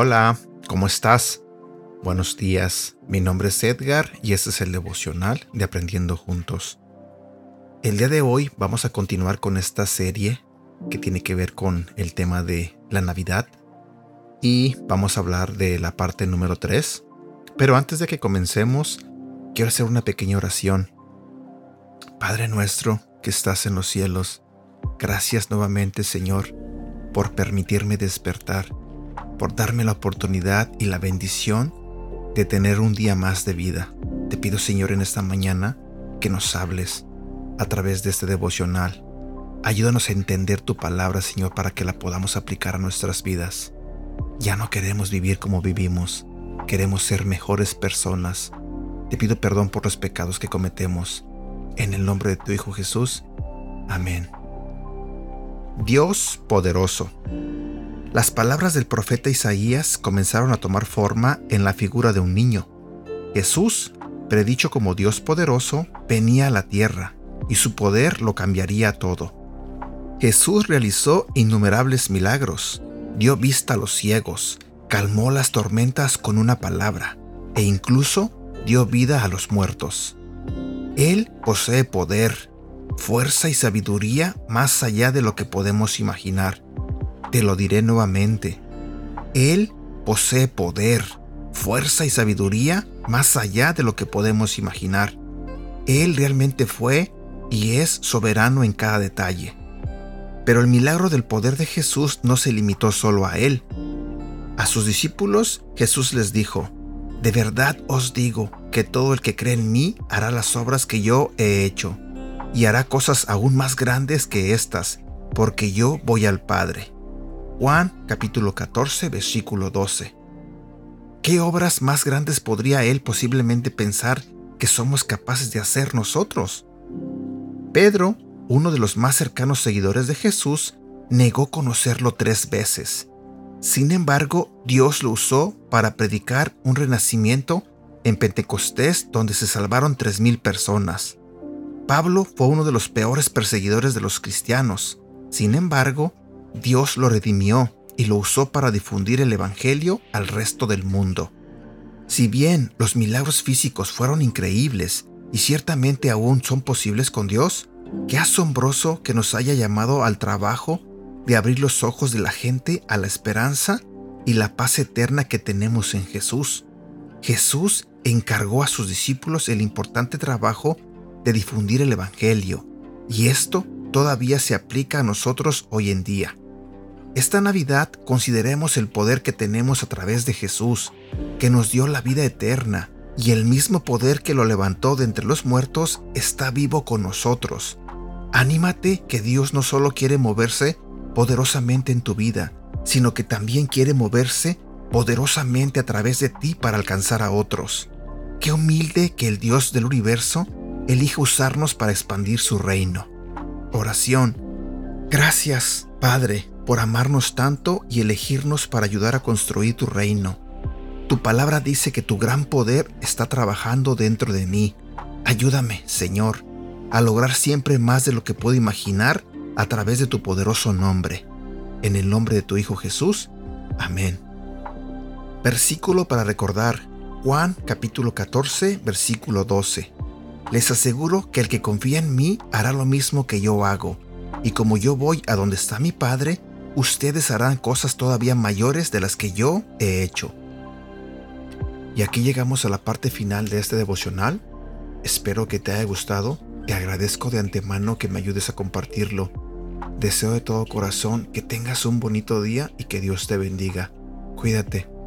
Hola, ¿cómo estás? Buenos días, mi nombre es Edgar y este es el devocional de Aprendiendo Juntos. El día de hoy vamos a continuar con esta serie que tiene que ver con el tema de la Navidad y vamos a hablar de la parte número 3. Pero antes de que comencemos, quiero hacer una pequeña oración. Padre nuestro que estás en los cielos, gracias nuevamente Señor por permitirme despertar por darme la oportunidad y la bendición de tener un día más de vida. Te pido Señor en esta mañana que nos hables a través de este devocional. Ayúdanos a entender tu palabra, Señor, para que la podamos aplicar a nuestras vidas. Ya no queremos vivir como vivimos, queremos ser mejores personas. Te pido perdón por los pecados que cometemos. En el nombre de tu Hijo Jesús. Amén. Dios poderoso. Las palabras del profeta Isaías comenzaron a tomar forma en la figura de un niño. Jesús, predicho como Dios poderoso, venía a la tierra y su poder lo cambiaría todo. Jesús realizó innumerables milagros, dio vista a los ciegos, calmó las tormentas con una palabra e incluso dio vida a los muertos. Él posee poder, fuerza y sabiduría más allá de lo que podemos imaginar te lo diré nuevamente. Él posee poder, fuerza y sabiduría más allá de lo que podemos imaginar. Él realmente fue y es soberano en cada detalle. Pero el milagro del poder de Jesús no se limitó solo a él. A sus discípulos Jesús les dijo, De verdad os digo que todo el que cree en mí hará las obras que yo he hecho, y hará cosas aún más grandes que estas, porque yo voy al Padre. Juan capítulo 14 versículo 12. ¿Qué obras más grandes podría él posiblemente pensar que somos capaces de hacer nosotros? Pedro, uno de los más cercanos seguidores de Jesús, negó conocerlo tres veces. Sin embargo, Dios lo usó para predicar un renacimiento en Pentecostés donde se salvaron tres mil personas. Pablo fue uno de los peores perseguidores de los cristianos. Sin embargo, Dios lo redimió y lo usó para difundir el Evangelio al resto del mundo. Si bien los milagros físicos fueron increíbles y ciertamente aún son posibles con Dios, qué asombroso que nos haya llamado al trabajo de abrir los ojos de la gente a la esperanza y la paz eterna que tenemos en Jesús. Jesús encargó a sus discípulos el importante trabajo de difundir el Evangelio, y esto todavía se aplica a nosotros hoy en día. Esta Navidad consideremos el poder que tenemos a través de Jesús, que nos dio la vida eterna, y el mismo poder que lo levantó de entre los muertos está vivo con nosotros. Anímate que Dios no solo quiere moverse poderosamente en tu vida, sino que también quiere moverse poderosamente a través de ti para alcanzar a otros. Qué humilde que el Dios del universo elija usarnos para expandir su reino. Oración. Gracias, Padre, por amarnos tanto y elegirnos para ayudar a construir tu reino. Tu palabra dice que tu gran poder está trabajando dentro de mí. Ayúdame, Señor, a lograr siempre más de lo que puedo imaginar a través de tu poderoso nombre. En el nombre de tu Hijo Jesús. Amén. Versículo para recordar. Juan capítulo 14, versículo 12. Les aseguro que el que confía en mí hará lo mismo que yo hago, y como yo voy a donde está mi Padre, ustedes harán cosas todavía mayores de las que yo he hecho. Y aquí llegamos a la parte final de este devocional. Espero que te haya gustado. Te agradezco de antemano que me ayudes a compartirlo. Deseo de todo corazón que tengas un bonito día y que Dios te bendiga. Cuídate.